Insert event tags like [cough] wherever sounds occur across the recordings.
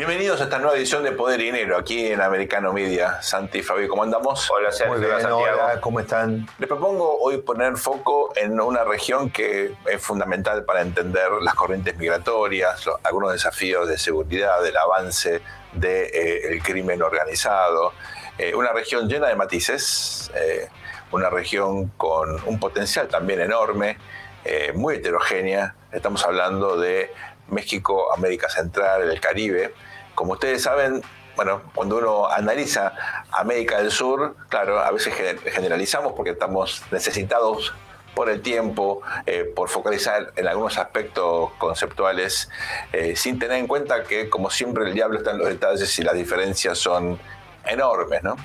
Bienvenidos a esta nueva edición de Poder y Dinero aquí en Americano Media. Santi y Fabio, ¿cómo andamos? Hola Sergio, Muy bien, hola Santiago. hola, ¿cómo están? Les propongo hoy poner foco en una región que es fundamental para entender las corrientes migratorias, algunos desafíos de seguridad, del avance del crimen organizado. Eh, una región llena de matices, eh, una región con un potencial también enorme, eh, muy heterogénea. Estamos hablando de México, América Central, el Caribe. Como ustedes saben, bueno, cuando uno analiza América del Sur, claro, a veces gen- generalizamos porque estamos necesitados por el tiempo, eh, por focalizar en algunos aspectos conceptuales, eh, sin tener en cuenta que, como siempre, el diablo está en los detalles y las diferencias son enormes. ¿no?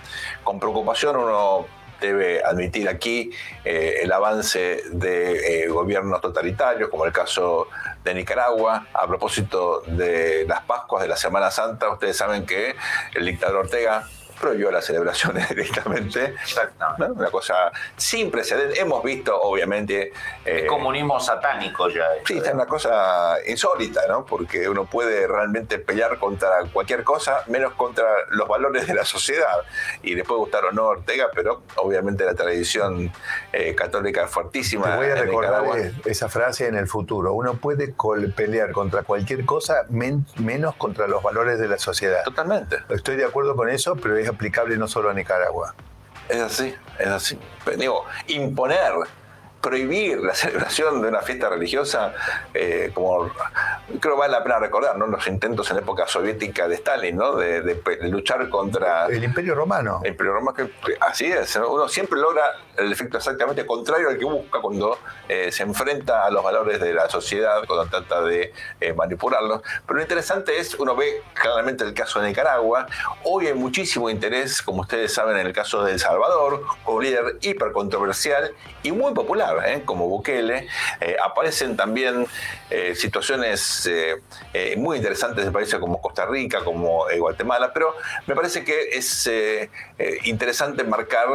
Con preocupación uno debe admitir aquí eh, el avance de eh, gobiernos totalitarios, como el caso de Nicaragua. A propósito de las Pascuas de la Semana Santa, ustedes saben que el dictador Ortega prohibió las celebraciones [laughs] directamente. Exactamente. ¿no? Una cosa sin precedentes. Hemos visto, obviamente... eh, Comunismo satánico ya. esto, Sí, ¿eh? es una cosa insólita, ¿no? Porque uno puede realmente pelear contra cualquier cosa, menos contra los valores de la sociedad. Y después gustar o no Ortega, pero obviamente la tradición eh, católica es fuertísima. Te voy a en recordar Nicaragua. eh, esa frase en el futuro. Uno puede pelear contra cualquier cosa men- menos contra los valores de la sociedad. Totalmente. Estoy de acuerdo con eso, pero es aplicable no solo a Nicaragua. Es así, es así. Digo, imponer, prohibir la celebración de una fiesta religiosa, eh, como creo que vale la pena recordar, ¿no? Los intentos en la época soviética de Stalin, ¿no? De, de pe- de luchar contra El Imperio Romano. el programa que así es, ¿no? uno siempre logra el efecto exactamente contrario al que busca cuando eh, se enfrenta a los valores de la sociedad, cuando trata de eh, manipularlos. Pero lo interesante es, uno ve claramente el caso de Nicaragua, hoy hay muchísimo interés, como ustedes saben, en el caso de El Salvador, un líder hiper controversial y muy popular, ¿eh? como Bukele. Eh, aparecen también eh, situaciones eh, muy interesantes de países como Costa Rica, como Guatemala, pero me parece que es interesante marcar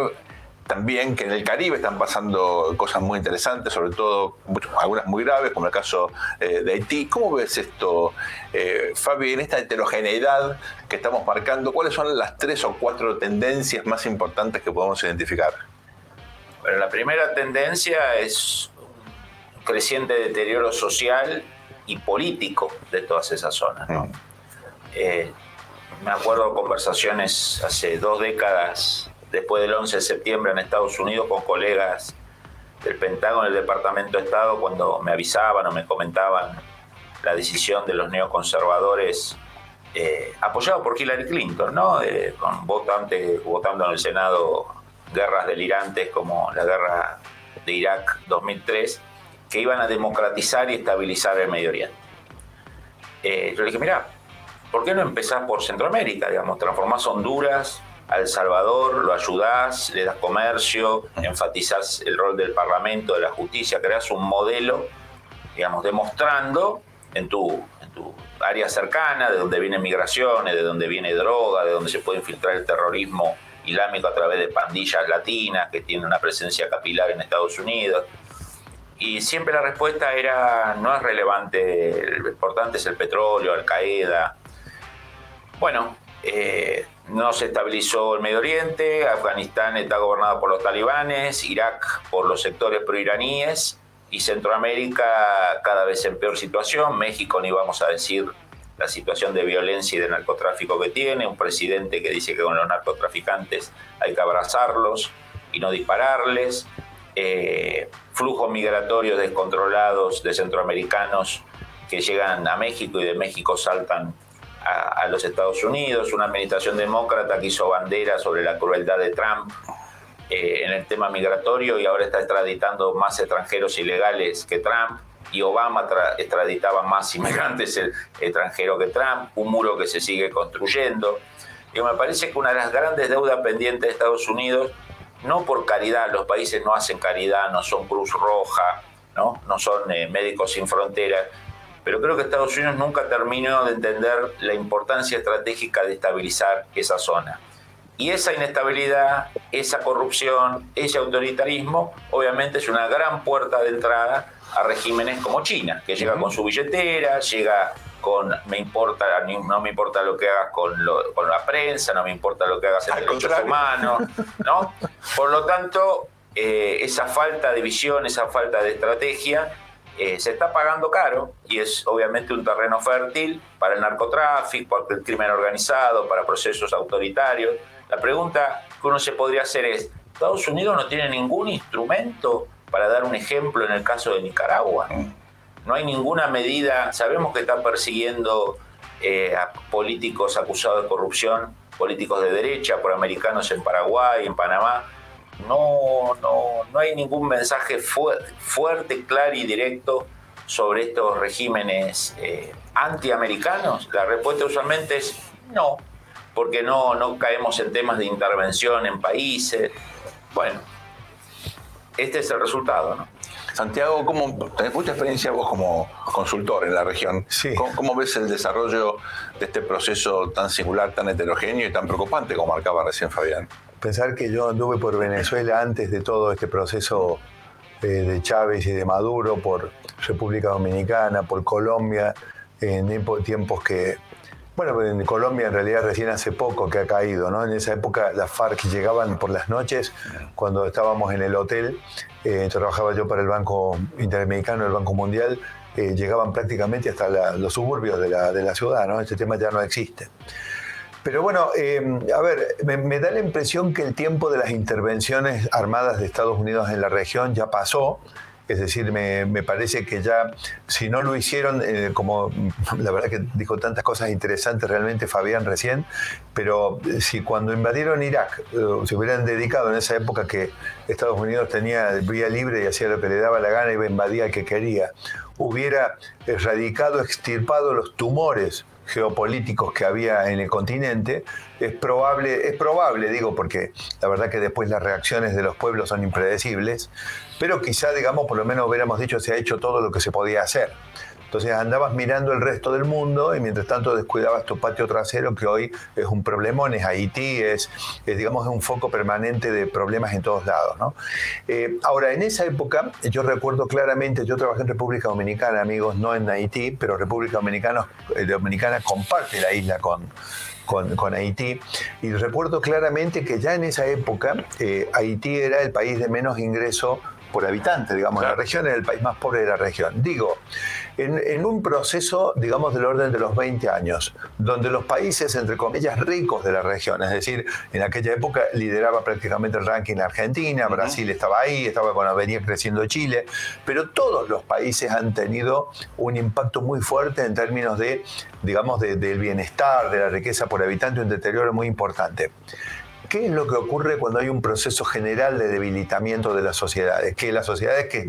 también que en el Caribe están pasando cosas muy interesantes, sobre todo algunas muy graves, como el caso eh, de Haití. ¿Cómo ves esto, eh, Fabi, en esta heterogeneidad que estamos marcando? ¿Cuáles son las tres o cuatro tendencias más importantes que podemos identificar? Bueno, la primera tendencia es un creciente deterioro social y político de todas esas zonas. ¿no? Mm. Eh, me acuerdo conversaciones hace dos décadas, después del 11 de septiembre en Estados Unidos, con colegas del Pentágono del Departamento de Estado, cuando me avisaban o me comentaban la decisión de los neoconservadores, eh, apoyado por Hillary Clinton, ¿no? Eh, con votando en el Senado guerras delirantes como la guerra de Irak 2003, que iban a democratizar y estabilizar el Medio Oriente. Eh, yo le dije, mira, ¿por qué no empezás por Centroamérica? Digamos, transformás Honduras, a El Salvador, lo ayudás, le das comercio, enfatizás el rol del Parlamento, de la justicia, creás un modelo, digamos, demostrando en tu, en tu área cercana de donde vienen migraciones, de donde viene droga, de donde se puede infiltrar el terrorismo islámico a través de pandillas latinas que tienen una presencia capilar en Estados Unidos. Y siempre la respuesta era, no es relevante, lo importante es el petróleo, Al Qaeda. Bueno, eh, no se estabilizó el Medio Oriente, Afganistán está gobernado por los talibanes, Irak por los sectores proiraníes y Centroamérica cada vez en peor situación, México ni vamos a decir la situación de violencia y de narcotráfico que tiene, un presidente que dice que con los narcotraficantes hay que abrazarlos y no dispararles, eh, flujos migratorios descontrolados de centroamericanos que llegan a México y de México saltan a, los Estados Unidos, una administración demócrata que hizo bandera sobre la crueldad de Trump eh, en el tema migratorio y ahora está extraditando más extranjeros ilegales que Trump. Y Obama extraditaba más inmigrantes extranjeros que Trump, un muro que se sigue construyendo. Y me parece que una de las grandes deudas pendientes de Estados Unidos, no por caridad, los países no hacen caridad, no son Cruz Roja, no, no son eh, Médicos Sin Fronteras, pero creo que Estados Unidos nunca terminó de entender la importancia estratégica de estabilizar esa zona. Y esa inestabilidad, esa corrupción, ese autoritarismo, obviamente es una gran puerta de entrada a regímenes como China, que llega con su billetera, llega con me importa, no me importa lo que hagas con, con la prensa, no me importa lo que hagas en derechos humanos, ¿no? [laughs] Por lo tanto, eh, esa falta de visión, esa falta de estrategia, eh, se está pagando caro y es obviamente un terreno fértil para el narcotráfico, para el crimen organizado, para procesos autoritarios. La pregunta que uno se podría hacer es, ¿Estados Unidos no tiene ningún instrumento para dar un ejemplo en el caso de Nicaragua. No hay ninguna medida, sabemos que están persiguiendo eh, a políticos acusados de corrupción, políticos de derecha, por americanos en Paraguay, en Panamá. No, no, no hay ningún mensaje fuerte, claro y directo sobre estos regímenes eh, antiamericanos. La respuesta usualmente es no, porque no, no caemos en temas de intervención en países. Bueno, este es el resultado. ¿no? Santiago, ¿cómo, tenés mucha experiencia vos como consultor en la región. Sí. ¿Cómo, ves el desarrollo de este proceso tan singular, tan heterogéneo y tan preocupante como marcaba recién Fabián? Pensar que yo anduve por Venezuela antes de todo este proceso eh, de Chávez y de Maduro, por República Dominicana, por Colombia, en tiempos que bueno, en Colombia en realidad recién hace poco que ha caído, ¿no? En esa época las FARC llegaban por las noches, cuando estábamos en el hotel, eh, trabajaba yo para el Banco Interamericano, el Banco Mundial, eh, llegaban prácticamente hasta los suburbios de la, ciudad, ¿no? Este tema ya no existe. Pero bueno, eh, a ver, me, da la impresión que el tiempo de las intervenciones armadas de Estados Unidos en la región ya pasó. Es decir, me, parece que ya, si no lo hicieron, eh, como la verdad que dijo tantas cosas interesantes realmente Fabián recién, pero si cuando invadieron Irak eh, se hubieran dedicado en esa época que Estados Unidos tenía vía libre y hacía lo que le daba la gana y invadía al que quería, hubiera erradicado, extirpado los tumores geopolíticos que había en el continente, es probable, es probable, digo, porque la verdad que después las reacciones de los pueblos son impredecibles, pero quizá, digamos, por lo menos hubiéramos dicho, se ha hecho todo lo que se podía hacer. Entonces andabas mirando el resto del mundo y mientras tanto descuidabas tu patio trasero, que hoy es un problemón, es Haití, es, digamos, es un foco permanente de problemas en todos lados. ¿no? Eh, ahora, en esa época, yo recuerdo claramente, yo trabajé en República Dominicana, amigos, no en Haití, pero República Dominicana, eh, Dominicana comparte la isla con, con, Haití. Y recuerdo claramente que ya en esa época eh, Haití era el país de menos ingreso por habitante, digamos, la región era el país más pobre de la región. Digo, en, un proceso, digamos, del orden de los 20 años, donde los países, entre comillas, ricos de la región, es decir, en aquella época lideraba prácticamente el ranking Argentina, Brasil estaba ahí, estaba cuando venía creciendo Chile, pero todos los países han tenido un impacto muy fuerte en términos de, digamos, del bienestar, de la riqueza por habitante, un deterioro muy importante. ¿Qué es lo que ocurre cuando hay un proceso general de debilitamiento de las sociedades? Que las sociedades que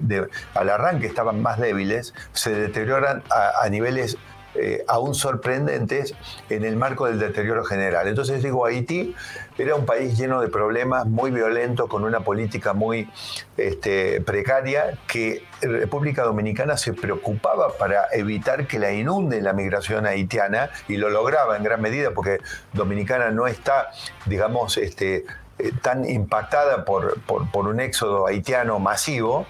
al arranque estaban más débiles se deterioran a niveles eh, aún sorprendentes en el marco del deterioro general. Entonces digo, Haití era un país lleno de problemas, muy violento, con una política muy este, precaria, que República Dominicana se preocupaba para evitar que la inunde la migración haitiana y lo lograba en gran medida porque Dominicana no está, digamos, este, eh, tan impactada por, un éxodo haitiano masivo.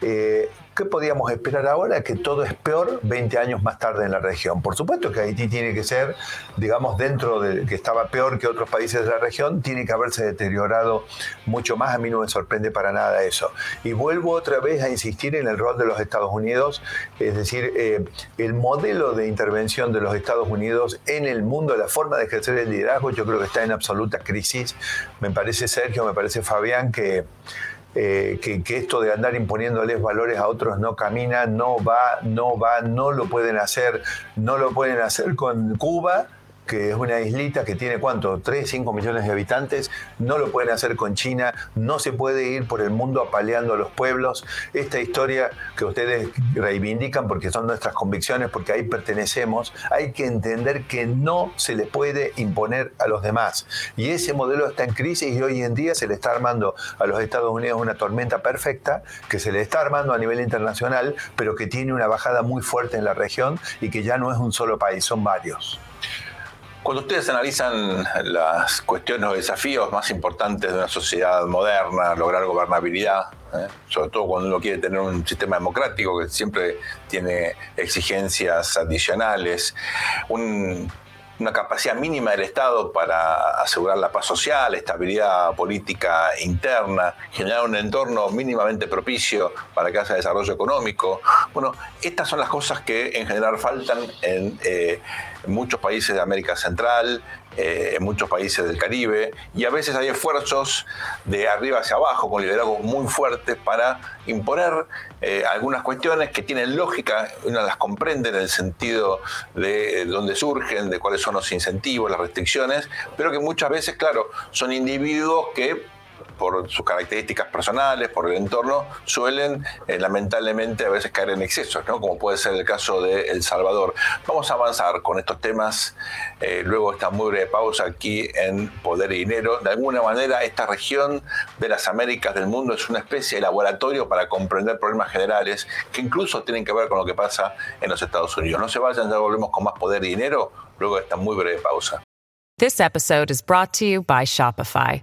Eh, ¿Qué podíamos esperar ahora? Que todo es peor 20 años más tarde en la región. Por supuesto que Haití tiene que ser, digamos, dentro de que estaba peor que otros países de la región, tiene que haberse deteriorado mucho más. A mí no me sorprende para nada eso. Y vuelvo otra vez a insistir en el rol de los Estados Unidos, es decir, eh, el modelo de intervención de los Estados Unidos en el mundo, la forma de ejercer el liderazgo, yo creo que está en absoluta crisis. Me parece, Sergio, me parece, Fabián, que eh, que, esto de andar imponiéndoles valores a otros no camina, no va, no va, no lo pueden hacer, no lo pueden hacer con Cuba que es una islita que tiene cuánto, 3, 5 millones de habitantes, no lo pueden hacer con China, no se puede ir por el mundo apaleando a los pueblos. Esta historia que ustedes reivindican porque son nuestras convicciones, porque ahí pertenecemos, hay que entender que no se le puede imponer a los demás. Y ese modelo está en crisis y hoy en día se le está armando a los Estados Unidos una tormenta perfecta que se le está armando a nivel internacional, pero que tiene una bajada muy fuerte en la región y que ya no es un solo país, son varios. Cuando ustedes analizan las cuestiones o desafíos más importantes de una sociedad moderna, lograr gobernabilidad, ¿eh? sobre todo cuando uno quiere tener un sistema democrático que siempre tiene exigencias adicionales, una capacidad mínima del Estado para asegurar la paz social, estabilidad política interna, generar un entorno mínimamente propicio para que haya desarrollo económico. Bueno, estas son las cosas que en general faltan en... Eh, en muchos países de América Central, eh, en muchos países del Caribe, y a veces hay esfuerzos de arriba hacia abajo, con liderazgos muy fuertes, para imponer eh, algunas cuestiones que tienen lógica, uno las comprende en el sentido de dónde surgen, de cuáles son los incentivos, las restricciones, pero que muchas veces, claro, son individuos que por sus características personales, por el entorno, suelen eh, lamentablemente a veces caer en excesos, ¿no? como puede ser el caso de El Salvador. Vamos a avanzar con estos temas eh, luego esta muy breve pausa aquí en Poder y Dinero. De alguna manera, esta región de las Américas del mundo es una especie de laboratorio para comprender problemas generales que incluso tienen que ver con lo que pasa en los Estados Unidos. No se vayan, ya volvemos con más Poder y Dinero luego de esta muy breve pausa. This episode is brought to you by Shopify.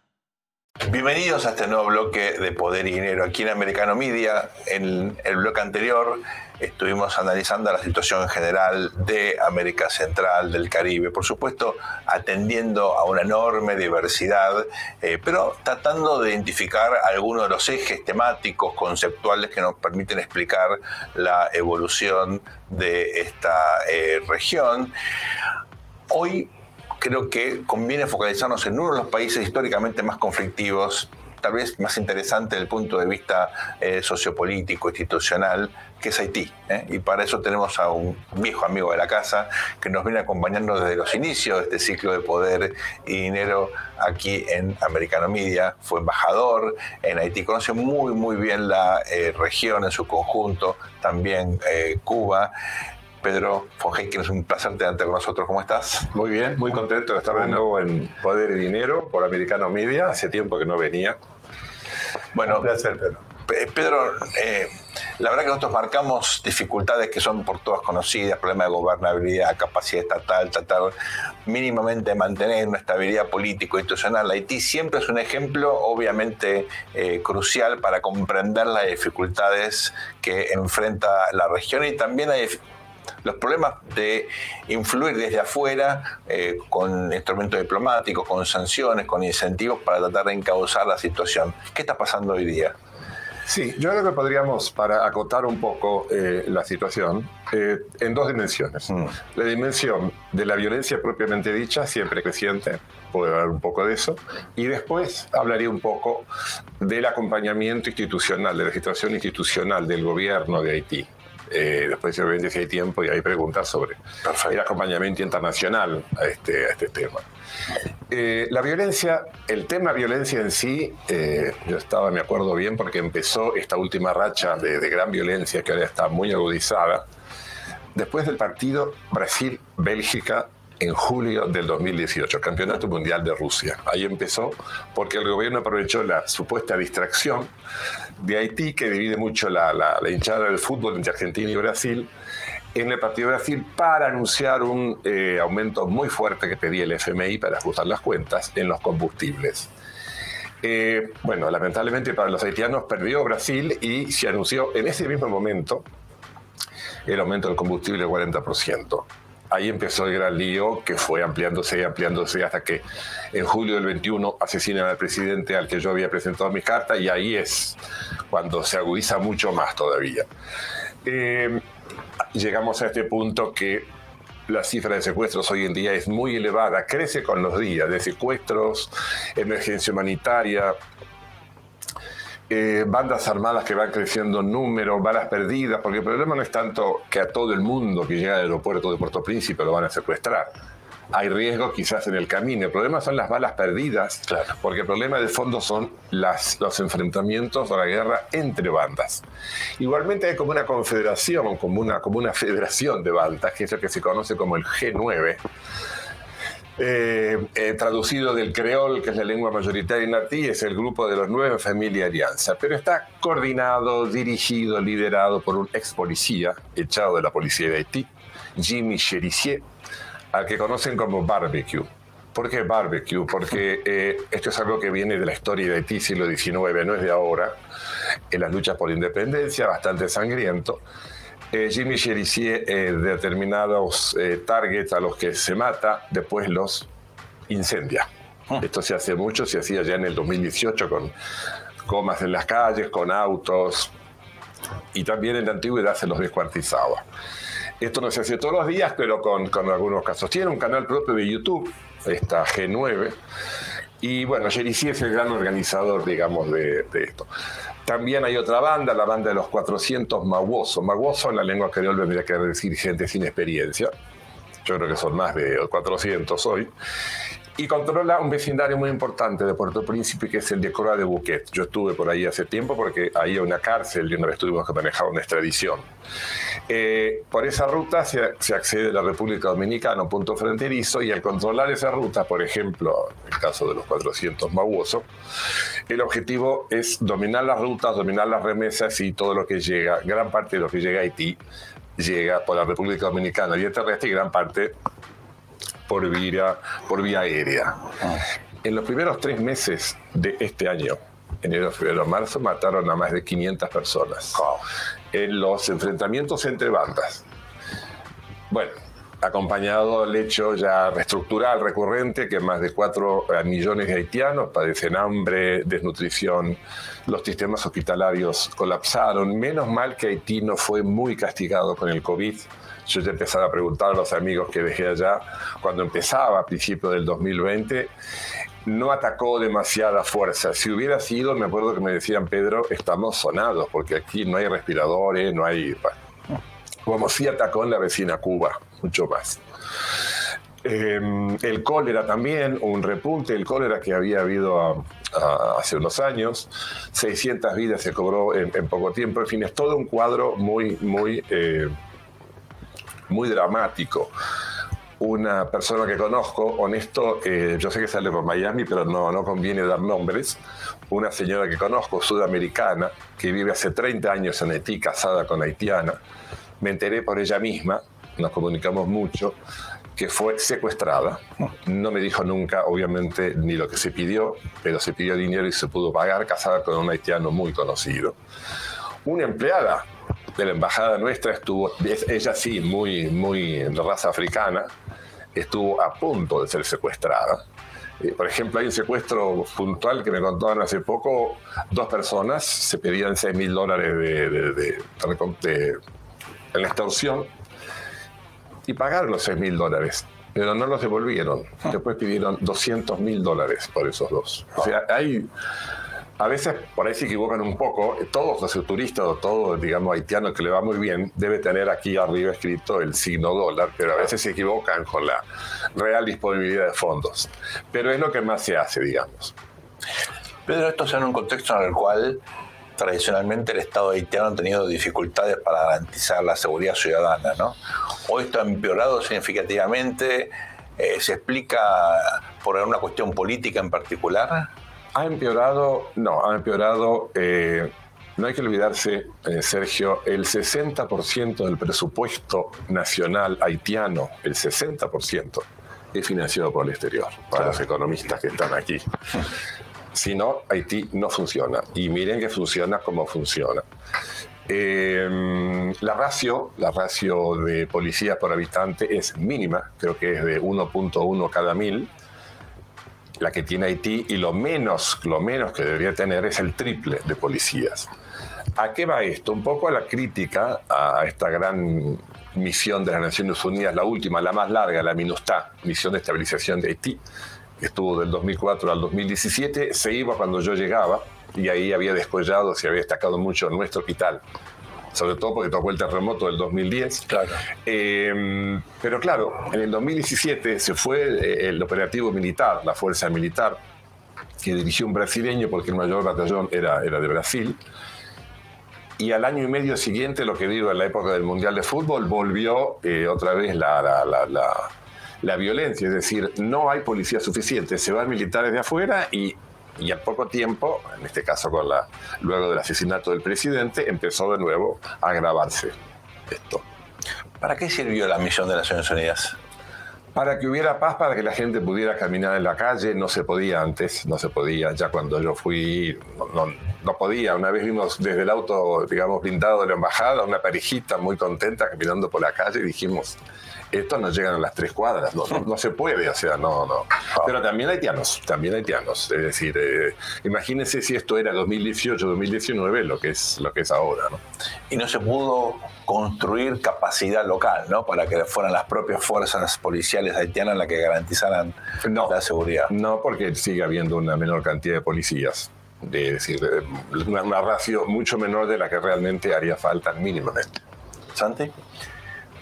Bienvenidos a este nuevo bloque de Poder y Dinero aquí en Americano Media. En el bloque anterior estuvimos analizando la situación general de América Central, del Caribe, por supuesto atendiendo a una enorme diversidad, eh, pero tratando de identificar algunos de los ejes temáticos, conceptuales que nos permiten explicar la evolución de esta eh, región. Hoy creo que conviene focalizarnos en uno de los países históricamente más conflictivos, tal vez más interesante desde el punto de vista eh, sociopolítico, institucional, que es Haití. ¿eh? Y para eso tenemos a un viejo amigo de la casa que nos viene acompañando desde los inicios de este ciclo de poder y dinero aquí en Americano Media. Fue embajador en Haití, conoce muy, muy bien la eh, región en su conjunto, también Cuba. Pedro que es un placer tenerte con nosotros. ¿Cómo estás? Muy bien, muy contento de estar de nuevo en Poder y Dinero por Americano Media. Hace tiempo que no venía. Bueno, un placer, Pedro. Pedro, eh, la verdad que nosotros marcamos dificultades que son por todas conocidas, problemas de gobernabilidad, capacidad estatal, tratar mínimamente de mantener una estabilidad político-institucional. Haití siempre es un ejemplo obviamente eh, crucial para comprender las dificultades que enfrenta la región y también hay los problemas de influir desde afuera eh, con instrumentos diplomáticos, con sanciones, con incentivos para tratar de encauzar la situación. ¿Qué está pasando hoy día? Sí, yo creo que podríamos, para acotar un poco eh, la situación, eh, en dos dimensiones. Mm. La dimensión de la violencia propiamente dicha, siempre creciente, puede hablar un poco de eso, y después hablaría un poco del acompañamiento institucional, de la situación institucional del gobierno de Haití. Eh, después, obviamente, si hay tiempo y hay preguntas sobre el acompañamiento internacional a este, a este tema. Eh, la violencia, el tema violencia en sí, eh, yo estaba, me acuerdo bien, porque empezó esta última racha de, de gran violencia que ahora está muy agudizada, después del partido Brasil-Bélgica en julio del 2018, Campeonato Mundial de Rusia. Ahí empezó porque el gobierno aprovechó la supuesta distracción de Haití, que divide mucho la, la, hinchada del fútbol entre Argentina y Brasil, en el partido de Brasil para anunciar un eh, aumento muy fuerte que pedía el FMI para ajustar las cuentas en los combustibles. Eh, bueno, lamentablemente para los haitianos perdió Brasil y se anunció en ese mismo momento el aumento del combustible del 40%. Ahí empezó el gran lío que fue ampliándose y ampliándose hasta que en julio del 21 asesinan al presidente al que yo había presentado mis cartas y ahí es cuando se agudiza mucho más todavía. Eh, llegamos a este punto que la cifra de secuestros hoy en día es muy elevada, crece con los días, de secuestros, emergencia humanitaria, eh, bandas armadas que van creciendo en número, balas perdidas, porque el problema no es tanto que a todo el mundo que llega al aeropuerto de Puerto Príncipe lo van a secuestrar. Hay riesgo quizás en el camino. El problema son las balas perdidas, porque el problema de fondo son las, los enfrentamientos o la guerra entre bandas. Igualmente hay como una confederación, como una, como una federación de bandas, que es lo que se conoce como el G9, eh, eh, traducido del creol, que es la lengua mayoritaria en Haití, es el grupo de los nueve Familia Alianza, pero está coordinado, dirigido, liderado por un ex policía echado de la policía de Haití, Jimmy Cherissier, al que conocen como Barbecue. ¿Por qué barbecue? Porque eh, esto es algo que viene de la historia de Haití, siglo XIX, no es de ahora, en las luchas por independencia, bastante sangriento. Eh, Jimmy Cherissier eh, determinados eh, targets a los que se mata, después los incendia. Ah. Esto se hace mucho, se hacía ya en el 2018 con comas en las calles, con autos, y también en la antigüedad se los descuartizaba. Esto no se hace todos los días, pero con, con algunos casos. Tiene un canal propio de YouTube, esta G9, y bueno, Cherissier es el gran organizador, digamos, de, de esto. También hay otra banda, la banda de los 400 Mawoso. Mawoso en la lengua creol vendría a decir gente sin experiencia. Yo creo que son más de 400 hoy y controla un vecindario muy importante de Puerto Príncipe que es el de Cora de Buquet. Yo estuve por ahí hace tiempo porque ahí hay una cárcel y una vez tuvimos que manejar una extradición. Eh, por esa ruta se, accede a la República Dominicana, un punto fronterizo, y al controlar esa ruta, por ejemplo, en el caso de los 400 Mauoso, el objetivo es dominar las rutas, dominar las remesas y todo lo que llega, gran parte de lo que llega a Haití llega por la República Dominicana vía terrestre y gran parte por vía, por vía aérea. Ah. En los primeros tres meses de este año, enero, febrero, marzo, mataron a más de 500 personas en los enfrentamientos entre bandas. Bueno, acompañado del hecho ya reestructural recurrente que más de 4 eh, millones de haitianos padecen hambre, desnutrición, los sistemas hospitalarios colapsaron. Menos mal que Haití no fue muy castigado con el COVID yo ya empezaba a preguntar a los amigos que dejé allá, cuando empezaba a principios del 2020, no atacó demasiada fuerza. Si hubiera sido, me acuerdo que me decían, Pedro, estamos sonados, porque aquí no hay respiradores, no hay... Como si atacó en la vecina Cuba, mucho más. Em, el cólera también, un repunte del cólera que había habido hace unos años, 600 vidas se cobró en, poco tiempo, en fin, es todo un cuadro muy, muy... Eh, muy dramático. Una persona que conozco, honesto, eh, yo sé que sale por Miami, pero no, no conviene dar nombres. Una señora que conozco, sudamericana, que vive hace 30 años en Haití, casada con haitiana. Me enteré por ella misma, nos comunicamos mucho, que fue secuestrada. No me dijo nunca, obviamente, ni lo que se pidió, pero se pidió dinero y se pudo pagar, casada con un haitiano muy conocido. Una empleada de la embajada nuestra estuvo, ella sí, muy, muy de raza africana, estuvo a punto de ser secuestrada. Eh, por ejemplo, hay un secuestro puntual que me contaron hace poco, dos personas se pedían 6 mil dólares de, de, de, en la extorsión y pagaron los 6 mil dólares, pero no los devolvieron. Ah. Después pidieron 200 mil dólares por esos dos. O sea, hay a veces por ahí se equivocan un poco. Todos los turistas o todo, digamos, haitiano que le va muy bien, debe tener aquí arriba escrito el signo dólar, pero a veces se equivocan con la real disponibilidad de fondos. Pero es lo que más se hace, digamos. Pedro, esto se en un contexto en el cual tradicionalmente el Estado haitiano ha tenido dificultades para garantizar la seguridad ciudadana, ¿no? Hoy esto ha empeorado significativamente. Eh, ¿Se explica por una cuestión política en particular? Ha empeorado, no, ha empeorado, eh, no hay que olvidarse, eh, Sergio, el 60% del presupuesto nacional haitiano, el 60%, es financiado por el exterior, para los economistas que están aquí. Si no, Haití no funciona. Y miren que funciona como funciona. Eh, la ratio, la ratio de policías por habitante es mínima, creo que es de 1.1 cada mil, la que tiene Haití, y lo menos, lo menos que debería tener es el triple de policías. ¿A qué va esto? Un poco a la crítica a esta gran misión de las Naciones Unidas, la última, la más larga, la MINUSTA, Misión de Estabilización de Haití, que estuvo del 2004 al 2017, se iba cuando yo llegaba y ahí había descollado, se había destacado mucho nuestro hospital sobre todo porque tocó el terremoto del 2010. Claro. Eh, pero claro, en el 2017 se fue eh, el operativo militar, la fuerza militar, que dirigió un brasileño porque el mayor batallón era, era de Brasil. Y al año y medio siguiente, lo que digo en la época del Mundial de Fútbol, volvió eh, otra vez la, la, la, la, la violencia. Es decir, no hay policía suficiente. Se van militares de afuera y y al poco tiempo, en este caso con la, luego del asesinato del presidente, empezó de nuevo a agravarse esto. ¿Para qué sirvió la misión de Naciones Unidas? Para que hubiera paz, para que la gente pudiera caminar en la calle, no se podía antes, no se podía, ya cuando yo fui, no, no, no podía. Una vez vimos desde el auto, digamos, blindado de la embajada, una parejita muy contenta caminando por la calle y dijimos, esto no llegan a las tres cuadras, no, no, no, se puede, o sea, no, no. Pero también haitianos, también haitianos. Es decir, eh, imagínense si esto era 2018, 2019, lo que es, lo que es ahora, ¿no? Y no se pudo construir capacidad local, ¿no? Para que fueran las propias fuerzas policiales haitianas las que garantizaran no, la seguridad. No, porque sigue habiendo una menor cantidad de policías. De, decir, una, una ratio mucho menor de la que realmente haría falta mínimamente. ¿Santi?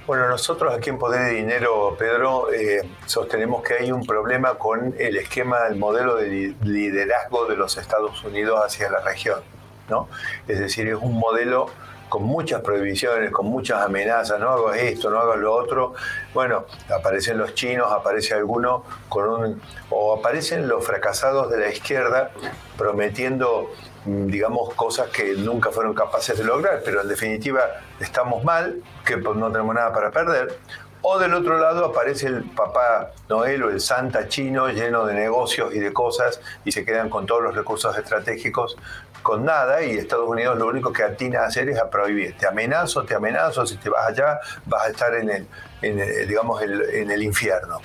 Bueno, nosotros aquí en Poder y Dinero, Pedro, eh, sostenemos que hay un problema con el esquema, el modelo de liderazgo de los Estados Unidos hacia la región. ¿no? Es decir, es un modelo con muchas prohibiciones, con muchas amenazas, no hagas esto, no hagas lo otro. Bueno, aparecen los chinos, aparece alguno con un... o aparecen los fracasados de la izquierda prometiendo digamos, cosas que nunca fueron capaces de lograr, pero en definitiva estamos mal, que pues no tenemos nada para perder. O del otro lado aparece el papá Noel o el Santa chino lleno de negocios y de cosas y se quedan con todos los recursos estratégicos con nada y Estados Unidos lo único que atina a hacer es a prohibir. Te amenazo, te amenazo, si te vas allá vas a estar en el, en el digamos, el, en el infierno.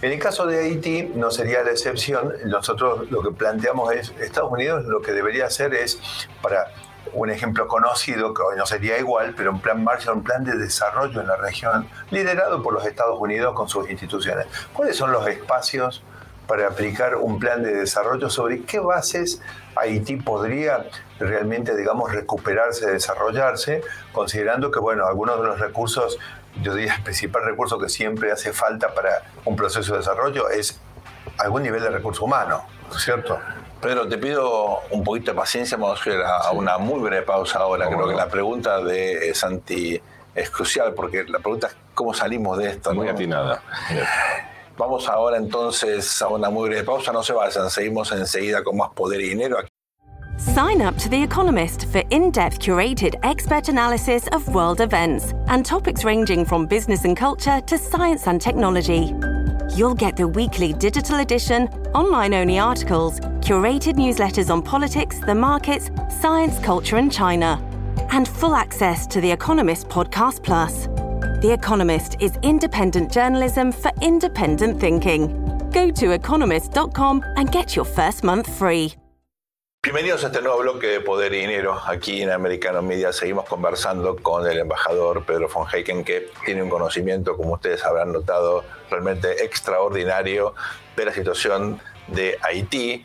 En el caso de Haití no sería la excepción. Nosotros lo que planteamos es, Estados Unidos lo que debería hacer es, para un ejemplo conocido, que hoy no sería igual, pero un plan Marshall, un plan de desarrollo en la región, liderado por los Estados Unidos con sus instituciones. ¿Cuáles son los espacios para aplicar un plan de desarrollo? ¿Sobre qué bases Haití podría realmente, digamos, recuperarse, desarrollarse, considerando que, bueno, algunos de los recursos yo diría, el principal recurso que siempre hace falta para un proceso de desarrollo es algún nivel de recurso humano, ¿cierto? Pedro, te pido un poquito de paciencia, vamos a ir a una muy breve pausa ahora. Creo que la pregunta de Santi es crucial, porque la pregunta es cómo salimos de esto. Muy ¿no? atinada. Vamos ahora entonces a una muy breve pausa, no se vayan, seguimos enseguida con más poder y dinero. Sign up to The Economist for in depth curated expert analysis of world events and topics ranging from business and culture to science and technology. You'll get the weekly digital edition, online only articles, curated newsletters on politics, the markets, science, culture, and China, and full access to The Economist Podcast Plus. The Economist is independent journalism for independent thinking. Go to economist.com and get your first month free. Bienvenidos a este nuevo bloque de Poder y Dinero. Aquí en Americano Media seguimos conversando con el embajador Pedro von Heiken, que tiene un conocimiento, como ustedes habrán notado, realmente extraordinario de la situación de Haití.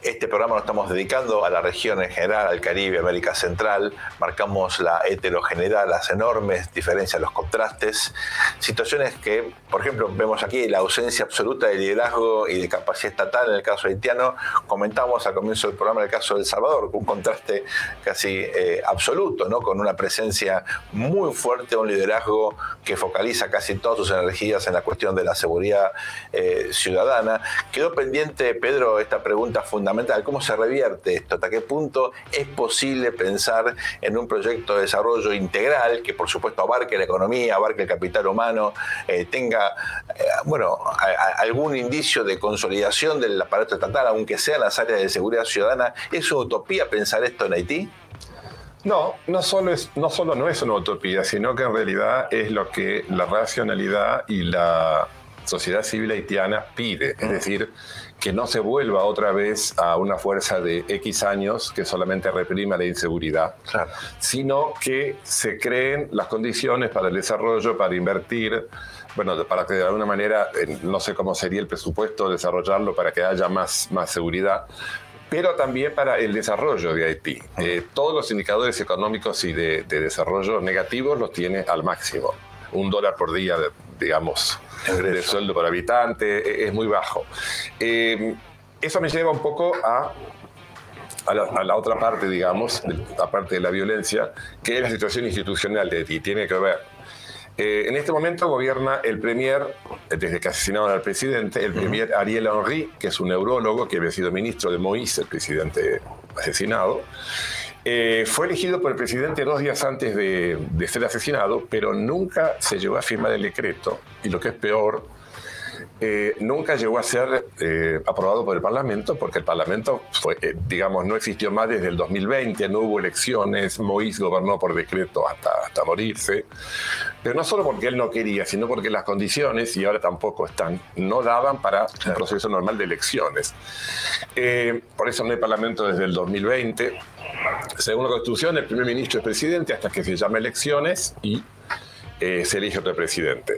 Este programa lo estamos dedicando a la región en general, al Caribe, América Central. Marcamos la heterogeneidad, las enormes diferencias, los contrastes. Situaciones que, por ejemplo, vemos aquí la ausencia absoluta de liderazgo y de capacidad estatal en el caso haitiano. Comentamos al comienzo del programa el caso de El Salvador, un contraste casi eh, absoluto, ¿no? con una presencia muy fuerte, un liderazgo que focaliza casi todas sus energías en la cuestión de la seguridad eh, ciudadana. Quedó pendiente, Pedro, esta pregunta fundamental fundamental. ¿Cómo se revierte esto? ¿Hasta qué punto es posible pensar en un proyecto de desarrollo integral que, por supuesto, abarque la economía, abarque el capital humano, eh, tenga, eh, bueno, a, a, algún indicio de consolidación del aparato estatal, aunque sea en las áreas de seguridad ciudadana? ¿Es una utopía pensar esto en Haití? No, no solo, es, no solo no es una utopía, sino que en realidad es lo que la racionalidad y la sociedad civil haitiana pide. Es decir, que no se vuelva otra vez a una fuerza de X años que solamente reprima la inseguridad, sino que se creen las condiciones para el desarrollo, para invertir, bueno, para que de alguna manera, no sé cómo sería el presupuesto desarrollarlo para que haya más, más seguridad, pero también para el desarrollo de Haití. Eh, todos los indicadores económicos y de, desarrollo negativos los tiene al máximo. Un dólar por día, digamos, de sueldo por habitante, e, es muy bajo. Eh, eso me lleva un poco a a la, otra parte, digamos, aparte de la violencia, que es la situación institucional de Haití. Tiene que ver eh, en este momento gobierna el premier, desde que asesinaron al presidente, el premier Ariel Henry, que es un neurólogo que había sido ministro de Moïse, el presidente asesinado. Eh, fue elegido por el presidente dos días antes de, de, ser asesinado, pero nunca se llegó a firmar el decreto. Y lo que es peor, eh, nunca llegó a ser eh, aprobado por el Parlamento, porque el Parlamento, fue, eh, digamos, no existió más desde el 2020, no hubo elecciones, Moïse gobernó por decreto hasta, hasta morirse, pero no solo porque él no quería, sino porque las condiciones, y ahora tampoco están, no daban para un proceso normal de elecciones. por eso no hay Parlamento desde el 2020. Según la Constitución, el primer ministro es presidente hasta que se llame elecciones y se elige otro presidente.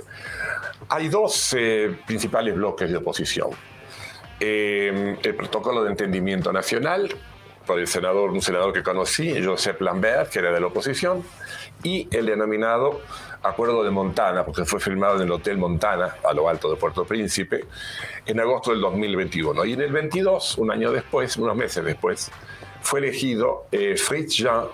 Hay dos eh, principales bloques de oposición. Eh, el protocolo de entendimiento nacional, por el senador, un senador que conocí, Joseph Lambert, que era de la oposición, y el denominado Acuerdo de Montana, porque fue firmado en el Hotel Montana, a lo alto de Puerto Príncipe, en agosto del 2021. Y en el 22, un año después, unos meses después, fue elegido eh, Fritz Jean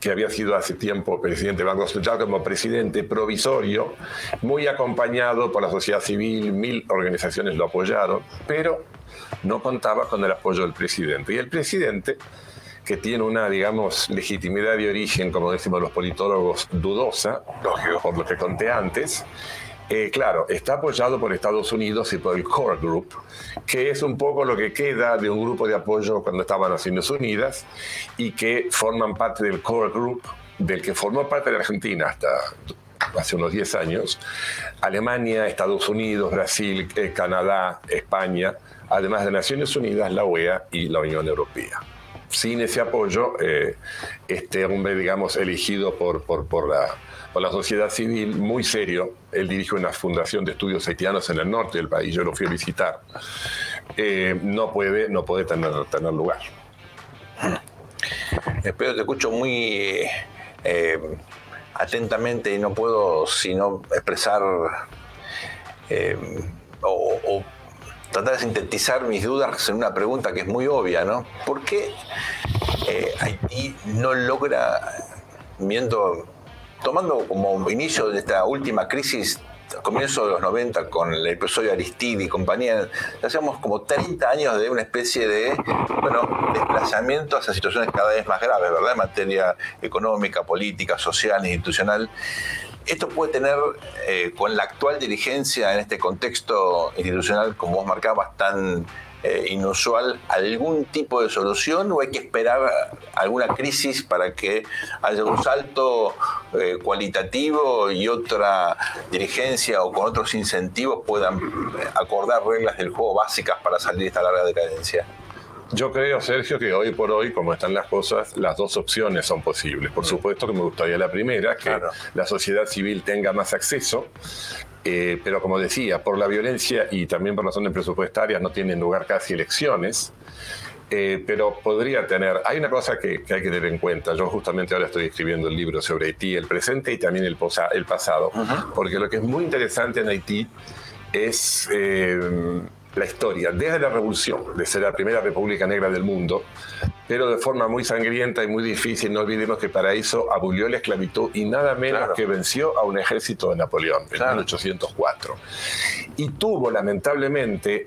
que había sido hace tiempo presidente del Banco Central, como presidente provisorio, muy acompañado por la sociedad civil, mil organizaciones lo apoyaron, pero no contaba con el apoyo del presidente. Y el presidente, que tiene una, digamos, legitimidad de origen, como decimos los politólogos, dudosa, por lo que conté antes, eh, claro, está apoyado por Estados Unidos y por el Core Group, que es un poco lo que queda de un grupo de apoyo cuando estaban Naciones Unidas y que forman parte del Core Group, del que formó parte de Argentina hasta hace unos 10 años, Alemania, Estados Unidos, Brasil, eh, Canadá, España, además de Naciones Unidas, la OEA y la Unión Europea. Sin ese apoyo, eh, este hombre, digamos, elegido por, por, por la por la sociedad civil, muy serio. Él dirige una fundación de estudios haitianos en el norte del país, yo lo fui a visitar. Eh, no puede, no puede tener, tener lugar. Espero te escucho muy eh, atentamente y no puedo sino expresar eh, o, tratar de sintetizar mis dudas en una pregunta que es muy obvia, ¿no? ¿Por qué Haití no logra, viendo tomando como inicio de esta última crisis comienzo de los 90 con el episodio Aristide y compañía, hacemos como 30 años de una especie de bueno, desplazamiento hacia situaciones cada vez más graves, ¿verdad? En materia económica, política, social, institucional. Esto puede tener, eh, con la actual dirigencia en este contexto institucional, como vos marcabas, tan eh, inusual algún tipo de solución o hay que esperar alguna crisis para que haya un salto eh, cualitativo y otra dirigencia o con otros incentivos puedan eh, acordar reglas del juego básicas para salir de esta larga decadencia? Yo creo, Sergio, que hoy por hoy, como están las cosas, las dos opciones son posibles. Por supuesto que me gustaría la primera, que la sociedad civil tenga más acceso, eh, pero como decía, por la violencia y también por razones presupuestarias no tienen lugar casi elecciones. Eh, pero podría tener. Hay una cosa que, hay que tener en cuenta. Yo justamente ahora estoy escribiendo el libro sobre Haití, el presente y también el, el pasado, porque lo que es muy interesante en Haití es eh, la historia, desde la revolución, de ser la primera república negra del mundo, pero de forma muy sangrienta y muy difícil. No olvidemos que para eso abolió la esclavitud y nada menos que venció a un ejército de Napoleón en 1804. Y tuvo lamentablemente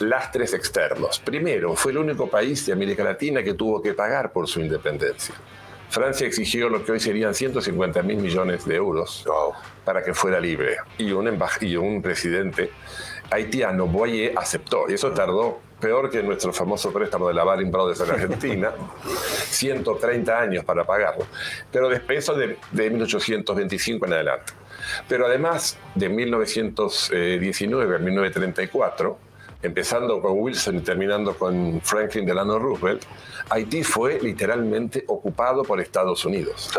lastres externos. Primero, fue el único país de América Latina que tuvo que pagar por su independencia. Francia exigió lo que hoy serían 150 mil millones de euros para que fuera libre. Y un, y un presidente haitiano, Boyer, aceptó. Y eso tardó peor que nuestro famoso préstamo de la Baring Brothers en Argentina, [laughs] 130 años para pagarlo. Pero después de, de 1825 en adelante. Pero además, de 1919 a 1934, empezando con Wilson y terminando con Franklin Delano Roosevelt, Haití fue literalmente ocupado por Estados Unidos,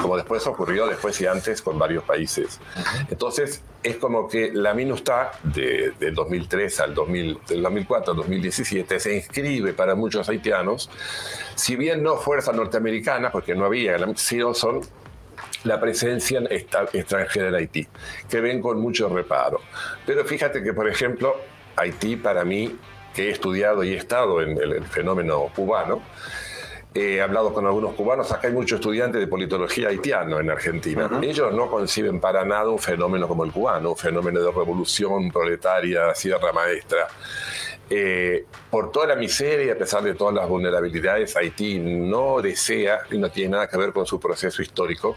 como después ocurrió después y antes con varios países. Entonces, es como que la MINUSTA de, del 2003 al 2000, del 2004 al 2017 se inscribe para muchos haitianos, si bien no fuerza norteamericana, porque no había, sino son la presencia extranjera en Haití, que ven con mucho reparo. Pero fíjate que, por ejemplo, Haití para mí, que he estudiado y he estado en el, fenómeno cubano, he hablado con algunos cubanos, acá hay muchos estudiantes de politología haitiano en Argentina. Ellos no conciben para nada un fenómeno como el cubano, un fenómeno de revolución proletaria, sierra maestra. Eh, por toda la miseria y a pesar de todas las vulnerabilidades, Haití no desea y no tiene nada que ver con su proceso histórico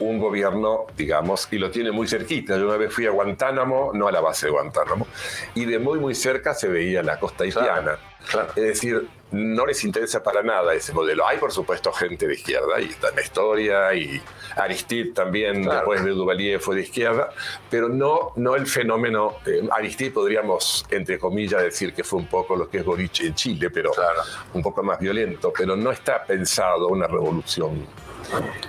un gobierno, digamos, y lo tiene muy cerquita. Yo una vez fui a Guantánamo, no a la base de Guantánamo, y de muy, muy cerca se veía la costa haitiana. Es decir, no les interesa para nada ese modelo. Hay, por supuesto, gente de izquierda, y está en la historia, y Aristide también, después de Duvalier, fue de izquierda, pero no, no el fenómeno. Eh, Aristide podríamos, entre comillas, decir que fue un poco lo que es Boric en Chile, pero un poco más violento, pero no está pensado una revolución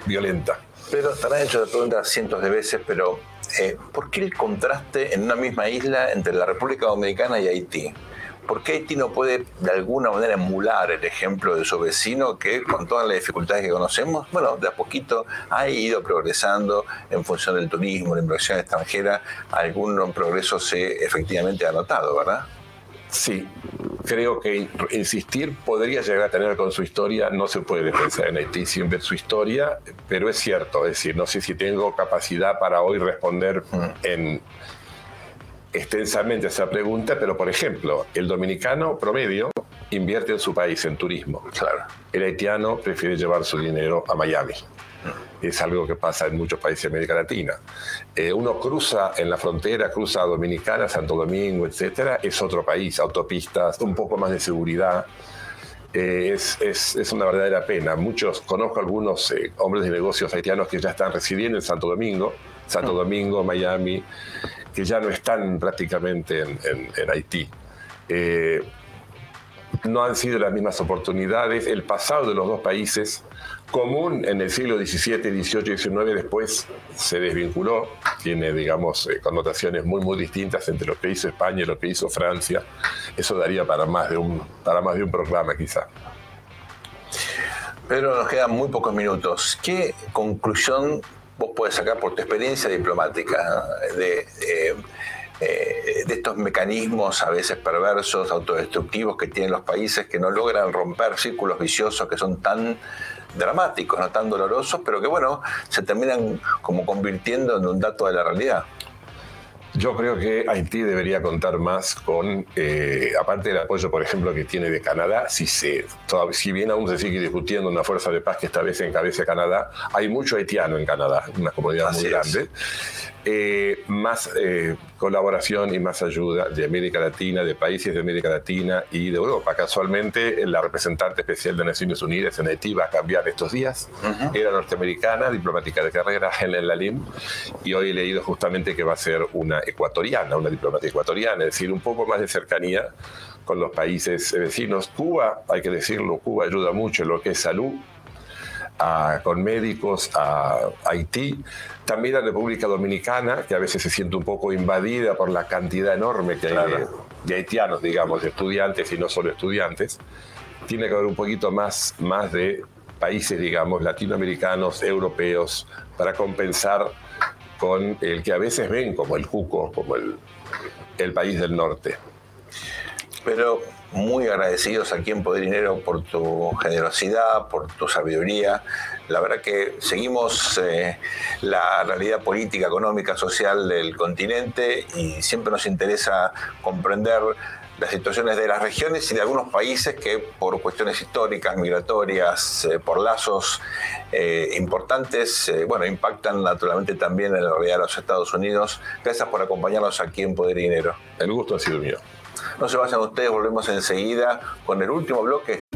violenta. Pero han hecho la pregunta cientos de veces, pero eh, ¿por qué el contraste en una misma isla entre la República Dominicana y Haití? ¿Por qué Haití no puede de alguna manera emular el ejemplo de su vecino que con todas las dificultades que conocemos, bueno, de a poquito ha ido progresando en función del turismo, la inversión extranjera, algún progreso se efectivamente ha notado, ¿verdad? Sí, creo que insistir podría llegar a tener con su historia, no se puede pensar en Haití sin ver su historia, pero es cierto, es decir, no sé si tengo capacidad para hoy responder mm. en extensamente esa pregunta, pero por ejemplo, el dominicano promedio invierte en su país en turismo. Claro. El haitiano prefiere llevar su dinero a Miami es algo que pasa en muchos países de América Latina. Eh, uno cruza en la frontera, cruza a Dominicana, Santo Domingo, etcétera, es otro país, autopistas, un poco más de seguridad. Eh, es, es, es, una verdadera pena. Muchos, conozco algunos eh, hombres de negocios haitianos que ya están residiendo en Santo Domingo, Santo mm. Domingo, Miami, que ya no están prácticamente en, en, en Haití no han sido las mismas oportunidades. El pasado de los dos países común en el siglo XVII, XVIII y XIX, después se desvinculó, tiene, digamos, eh, connotaciones muy, muy distintas entre lo que hizo España y lo que hizo Francia. Eso daría para más de un, para más de un programa, quizá. Pedro, nos quedan muy pocos minutos. ¿Qué conclusión vos puedes sacar por tu experiencia diplomática de, eh, eh, de estos mecanismos a veces perversos, autodestructivos que tienen los países que no logran romper círculos viciosos que son tan dramáticos, no tan dolorosos, pero que bueno, se terminan como convirtiendo en un dato de la realidad. Yo creo que Haití debería contar más con, eh, aparte del apoyo, por ejemplo, que tiene de Canadá, si, se, si bien aún se sigue discutiendo una fuerza de paz que esta vez encabece Canadá, hay mucho haitiano en Canadá, una comunidad muy grande. Eh, más eh, colaboración y más ayuda de América Latina, de países de América Latina y de Europa. Casualmente, la representante especial de Naciones Unidas en Haití va a cambiar estos días. Era norteamericana, diplomática de carrera, Helen Lalim, y hoy he leído justamente que va a ser una ecuatoriana, una diplomática ecuatoriana, es decir, un poco más de cercanía con los países vecinos. Cuba, hay que decirlo, Cuba ayuda mucho en lo que es salud, con médicos a Haití, también a República Dominicana, que a veces se siente un poco invadida por la cantidad enorme que hay de, haitianos, digamos, de estudiantes y no solo estudiantes. Tiene que haber un poquito más, más de países, digamos, latinoamericanos, europeos, para compensar con el que a veces ven como el cuco, como el, país del norte. Pero muy agradecidos aquí en Poder Dinero por tu generosidad, por tu sabiduría. La verdad que seguimos eh, la realidad política, económica, social del continente y siempre nos interesa comprender las situaciones de las regiones y de algunos países que por cuestiones históricas, migratorias, eh, por lazos eh, importantes, eh, bueno, impactan naturalmente también en la realidad de los Estados Unidos. Gracias por acompañarnos aquí en Poder y Dinero. El gusto ha sido mío. No se vayan ustedes, volvemos enseguida con el último bloque.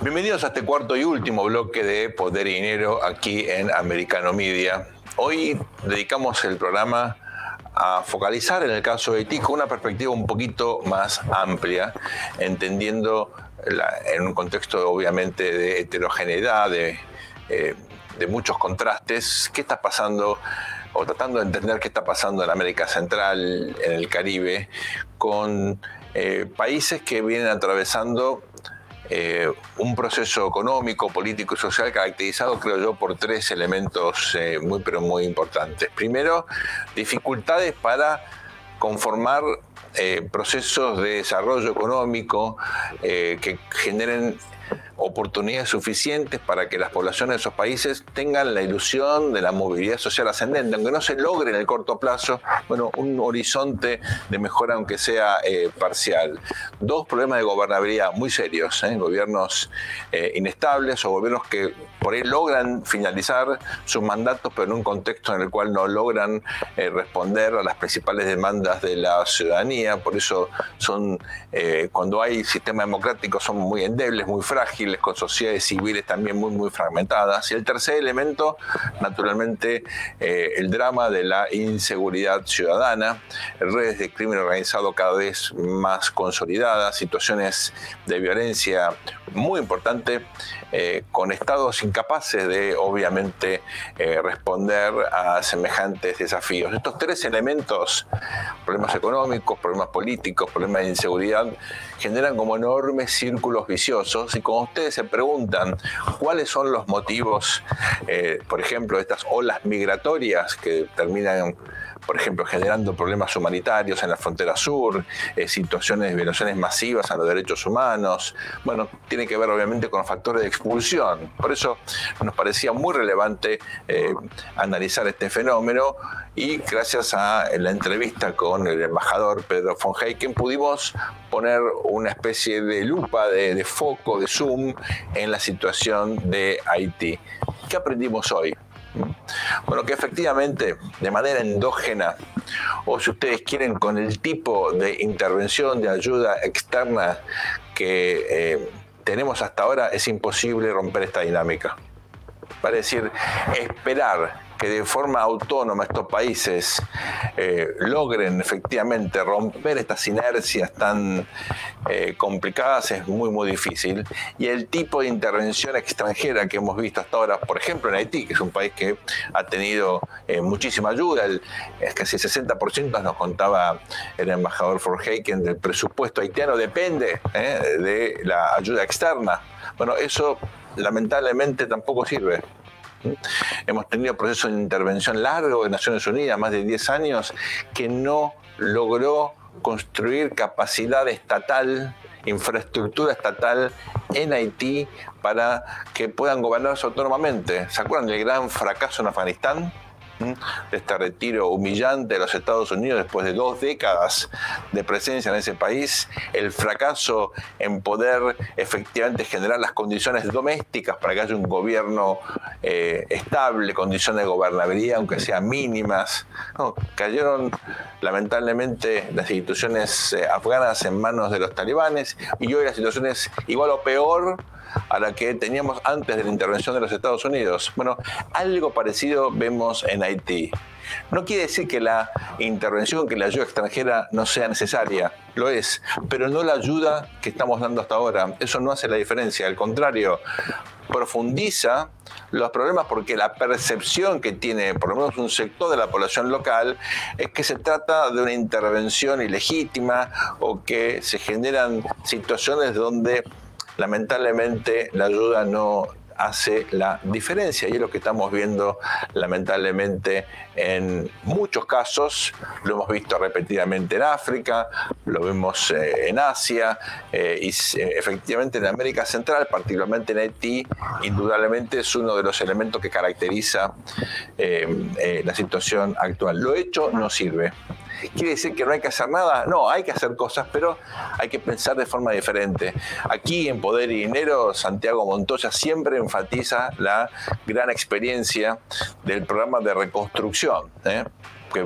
Bienvenidos a este cuarto y último bloque de Poder y Dinero aquí en Americano Media. Hoy dedicamos el programa a focalizar en el caso de Haití con una perspectiva un poquito más amplia, entendiendo en un contexto obviamente de heterogeneidad, de, eh, de muchos contrastes, qué está pasando o tratando de entender qué está pasando en América Central, en el Caribe, con eh, países que vienen atravesando eh, un proceso económico, político y social caracterizado, creo yo, por tres elementos eh, muy, pero muy importantes. Primero, dificultades para conformar eh, procesos de desarrollo económico que generen oportunidades suficientes para que las poblaciones de esos países tengan la ilusión de la movilidad social ascendente, aunque no se logre en el corto plazo, bueno, un horizonte de mejora aunque sea eh, parcial. Dos problemas de gobernabilidad muy serios, ¿eh? gobiernos eh, inestables o gobiernos que por ahí logran finalizar sus mandatos, pero en un contexto en el cual no logran responder a las principales demandas de la ciudadanía, por eso son, cuando hay sistemas democráticos son muy endebles, muy frágiles, con sociedades civiles también muy, muy fragmentadas. Y el tercer elemento, naturalmente, eh, el drama de la inseguridad ciudadana, redes de crimen organizado cada vez más consolidadas, situaciones de violencia muy importante, eh, con estados incapaces de, obviamente, eh, responder a semejantes desafíos. Estos tres elementos, problemas económicos, problemas políticos, problemas de inseguridad, generan como enormes círculos viciosos y como ustedes se preguntan cuáles son los motivos, eh, por ejemplo, de estas olas migratorias que terminan por ejemplo, generando problemas humanitarios en la frontera sur, eh, situaciones de violaciones masivas a los derechos humanos. Bueno, tiene que ver obviamente con factores de expulsión. Por eso nos parecía muy relevante eh, analizar este fenómeno y gracias a la entrevista con el embajador Pedro von Heiken pudimos poner una especie de lupa, de, foco, de zoom en la situación de Haití. ¿Qué aprendimos hoy? Bueno, que efectivamente, de manera endógena, o si ustedes quieren, con el tipo de intervención, de ayuda externa que eh, tenemos hasta ahora, es imposible romper esta dinámica. Vale decir, esperar que de forma autónoma estos países eh, logren efectivamente romper estas inercias tan eh, complicadas es muy, muy difícil. Y el tipo de intervención extranjera que hemos visto hasta ahora, por ejemplo en Haití, que es un país que ha tenido eh, muchísima ayuda, el, es casi 60% nos contaba el embajador Forheiken del presupuesto haitiano, depende eh, de la ayuda externa. Bueno, eso lamentablemente tampoco sirve. Hemos tenido procesos de intervención largo de Naciones Unidas, más de 10 años, que no logró construir capacidad estatal, infraestructura estatal en Haití para que puedan gobernarse autónomamente. ¿Se acuerdan del gran fracaso en Afganistán? De este retiro humillante de los Estados Unidos después de dos décadas de presencia en ese país, el fracaso en poder efectivamente generar las condiciones domésticas para que haya un gobierno eh, estable, condiciones de gobernabilidad, aunque sean mínimas. Cayeron lamentablemente las instituciones eh, afganas en manos de los talibanes y hoy la situación es igual o peor a la que teníamos antes de la intervención de los Estados Unidos. Bueno, algo parecido vemos en Haití. No quiere decir que la intervención, que la ayuda extranjera no sea necesaria, lo es, pero no la ayuda que estamos dando hasta ahora. Eso no hace la diferencia, al contrario, profundiza los problemas porque la percepción que tiene por lo menos un sector de la población local es que se trata de una intervención ilegítima o que se generan situaciones donde lamentablemente la ayuda no hace la diferencia y es lo que estamos viendo lamentablemente en muchos casos, lo hemos visto repetidamente en África, lo vemos eh, en Asia eh, y eh, efectivamente en América Central, particularmente en Haití, indudablemente es uno de los elementos que caracteriza la situación actual. Lo hecho no sirve. ¿Quiere decir que no hay que hacer nada? No, hay que hacer cosas, pero hay que pensar de forma diferente. Aquí en Poder y Dinero, Santiago Montoya siempre enfatiza la gran experiencia del programa de reconstrucción. ¿eh? Que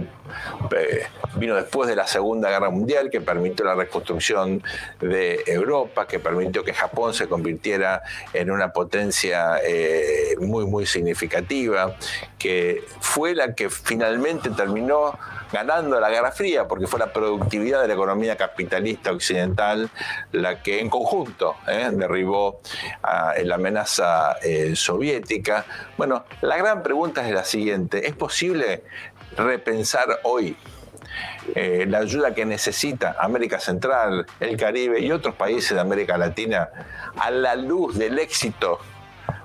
eh, vino después de la Segunda Guerra Mundial, que permitió la reconstrucción de Europa, que permitió que Japón se convirtiera en una potencia eh, muy, muy significativa, que fue la que finalmente terminó ganando la Guerra Fría, porque fue la productividad de la economía capitalista occidental la que en conjunto eh, derribó la amenaza soviética. Bueno, la gran pregunta es la siguiente, ¿es posible repensar hoy eh, la ayuda que necesita América Central, el Caribe y otros países de América Latina a la luz del éxito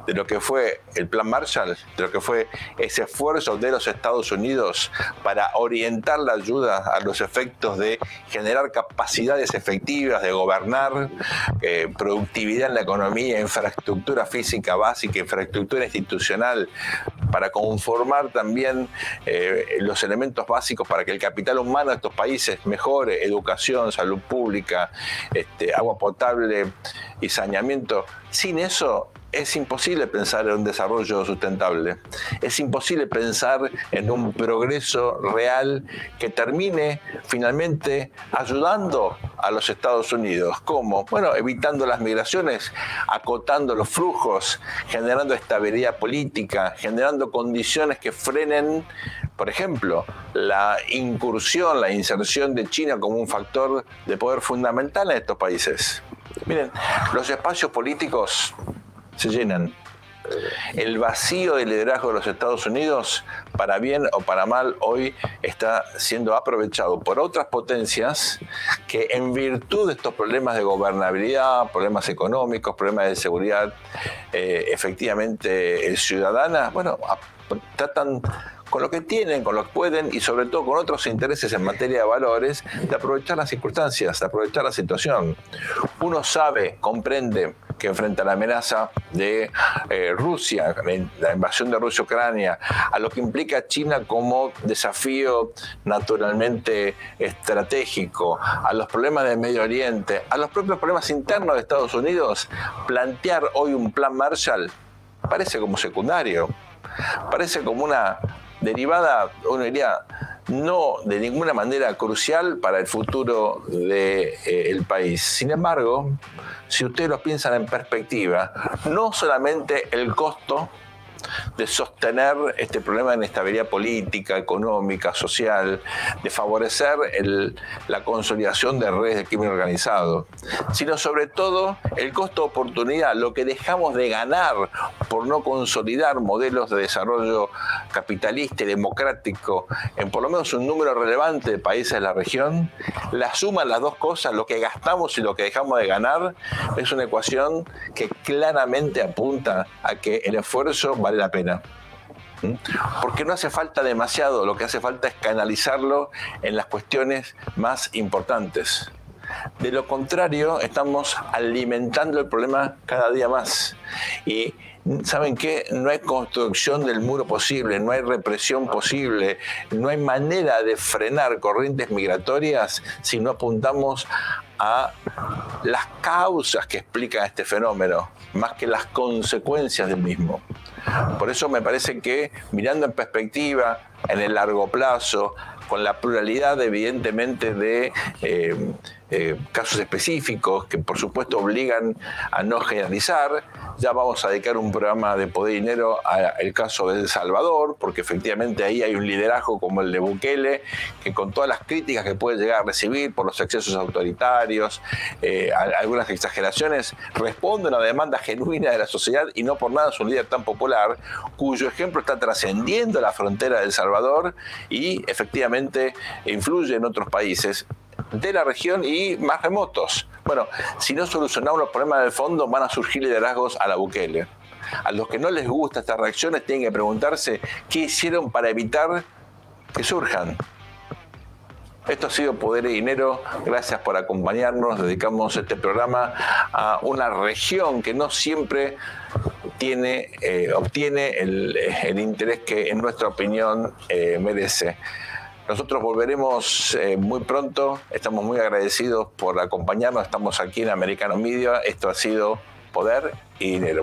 de lo que fue el Plan Marshall, de lo que fue ese esfuerzo de los Estados Unidos para orientar la ayuda a los efectos de generar capacidades efectivas de gobernar, eh, productividad en la economía, infraestructura física básica, infraestructura institucional, para conformar también eh, los elementos básicos para que el capital humano de estos países mejore, educación, salud pública, este, agua potable y saneamiento. Sin eso es imposible pensar en un desarrollo sustentable. Es imposible pensar en un progreso real que termine finalmente ayudando a los Estados Unidos. ¿Cómo? Bueno, evitando las migraciones, acotando los flujos, generando estabilidad política, generando condiciones que frenen, por ejemplo, la incursión, la inserción de China como un factor de poder fundamental en estos países. Miren, los espacios políticos se llenan. El vacío de liderazgo de los Estados Unidos, para bien o para mal, hoy está siendo aprovechado por otras potencias que en virtud de estos problemas de gobernabilidad, problemas económicos, problemas de seguridad, eh, efectivamente eh, ciudadana, bueno, tratan con lo que tienen, con lo que pueden y sobre todo con otros intereses en materia de valores, de aprovechar las circunstancias, de aprovechar la situación. Uno sabe, comprende que frente a la amenaza de eh, Rusia, la invasión de Rusia a Ucrania, a lo que implica China como desafío naturalmente estratégico, a los problemas del Medio Oriente, a los propios problemas internos de Estados Unidos, plantear hoy un plan Marshall parece como secundario, parece como una derivada, uno diría, no de ninguna manera crucial para el futuro del de, eh, país. Sin embargo, si ustedes lo piensan en perspectiva, no solamente el costo de sostener este problema de inestabilidad política, económica, social, de favorecer la consolidación de redes de crimen organizado, sino sobre todo el costo de oportunidad, lo que dejamos de ganar por no consolidar modelos de desarrollo capitalista y democrático en por lo menos un número relevante de países de la región, la suma de las dos cosas, lo que gastamos y lo que dejamos de ganar, es una ecuación que claramente apunta a que el esfuerzo vale la pena. ¿Mm? Porque no hace falta demasiado, lo que hace falta es canalizarlo en las cuestiones más importantes. De lo contrario, estamos alimentando el problema cada día más. Y ¿saben qué? No hay construcción del muro posible, no hay represión posible, no hay manera de frenar corrientes migratorias si no apuntamos a las causas que explican este fenómeno, más que las consecuencias del mismo. Por eso me parece que mirando en perspectiva, en el largo plazo, con la pluralidad evidentemente de eh, eh, casos específicos que por supuesto obligan a no generalizar. Ya vamos a dedicar un programa de poder y dinero al caso de El Salvador, porque efectivamente ahí hay un liderazgo como el de Bukele, que con todas las críticas que puede llegar a recibir por los excesos autoritarios, eh, algunas exageraciones, responde a una demanda genuina de la sociedad y no por nada es un líder tan popular, cuyo ejemplo está trascendiendo la frontera de El Y efectivamente influye en otros países de la región y más remotos. Bueno, si no solucionamos los problemas del fondo, van a surgir liderazgos a la Bukele. A los que no les gusta estas reacciones tienen que preguntarse qué hicieron para evitar que surjan. Esto ha sido Poder y Dinero. Gracias por acompañarnos. Dedicamos este programa a una región que no siempre eh, obtiene el, interés que en nuestra opinión eh, merece. Nosotros volveremos eh, muy pronto. Estamos muy agradecidos por acompañarnos. Estamos aquí en Americano Media. Esto ha sido Poder y Dinero.